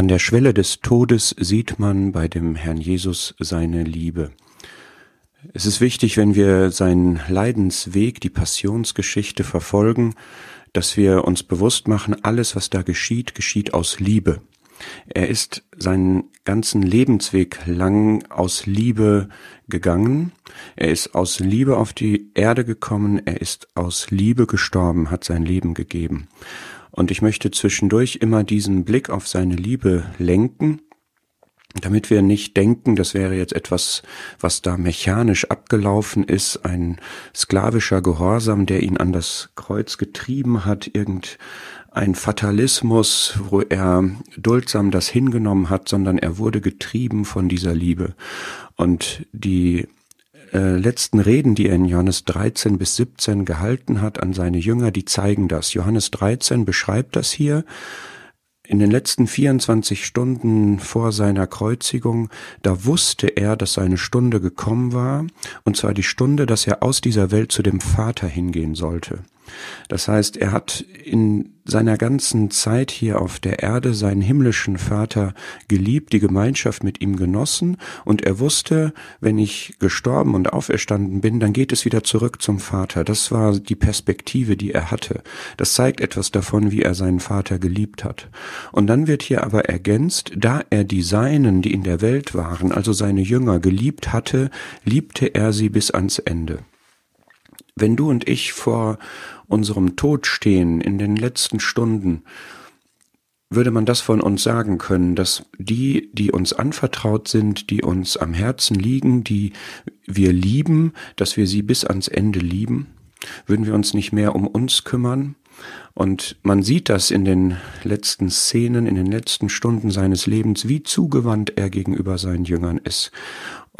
An der Schwelle des Todes sieht man bei dem Herrn Jesus seine Liebe. Es ist wichtig, wenn wir seinen Leidensweg, die Passionsgeschichte verfolgen, dass wir uns bewusst machen, alles, was da geschieht, geschieht aus Liebe. Er ist seinen ganzen Lebensweg lang aus Liebe gegangen. Er ist aus Liebe auf die Erde gekommen. Er ist aus Liebe gestorben, hat sein Leben gegeben. Und ich möchte zwischendurch immer diesen Blick auf seine Liebe lenken, damit wir nicht denken, das wäre jetzt etwas, was da mechanisch abgelaufen ist, ein sklavischer Gehorsam, der ihn an das Kreuz getrieben hat, irgendein Fatalismus, wo er duldsam das hingenommen hat, sondern er wurde getrieben von dieser Liebe. Und die äh, letzten Reden, die er in Johannes 13 bis 17 gehalten hat an seine Jünger, die zeigen das. Johannes 13 beschreibt das hier. In den letzten 24 Stunden vor seiner Kreuzigung, da wusste er, dass seine Stunde gekommen war, und zwar die Stunde, dass er aus dieser Welt zu dem Vater hingehen sollte. Das heißt, er hat in seiner ganzen Zeit hier auf der Erde seinen himmlischen Vater geliebt, die Gemeinschaft mit ihm genossen und er wusste, wenn ich gestorben und auferstanden bin, dann geht es wieder zurück zum Vater. Das war die Perspektive, die er hatte. Das zeigt etwas davon, wie er seinen Vater geliebt hat. Und dann wird hier aber ergänzt, da er die Seinen, die in der Welt waren, also seine Jünger, geliebt hatte, liebte er sie bis ans Ende. Wenn du und ich vor unserem Tod stehen in den letzten Stunden, würde man das von uns sagen können, dass die, die uns anvertraut sind, die uns am Herzen liegen, die wir lieben, dass wir sie bis ans Ende lieben? Würden wir uns nicht mehr um uns kümmern? Und man sieht das in den letzten Szenen, in den letzten Stunden seines Lebens, wie zugewandt er gegenüber seinen Jüngern ist.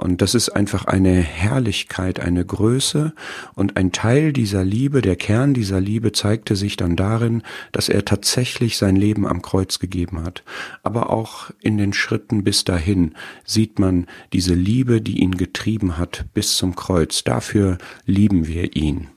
Und das ist einfach eine Herrlichkeit, eine Größe. Und ein Teil dieser Liebe, der Kern dieser Liebe zeigte sich dann darin, dass er tatsächlich sein Leben am Kreuz gegeben hat. Aber auch in den Schritten bis dahin sieht man diese Liebe, die ihn getrieben hat bis zum Kreuz. Dafür lieben wir ihn.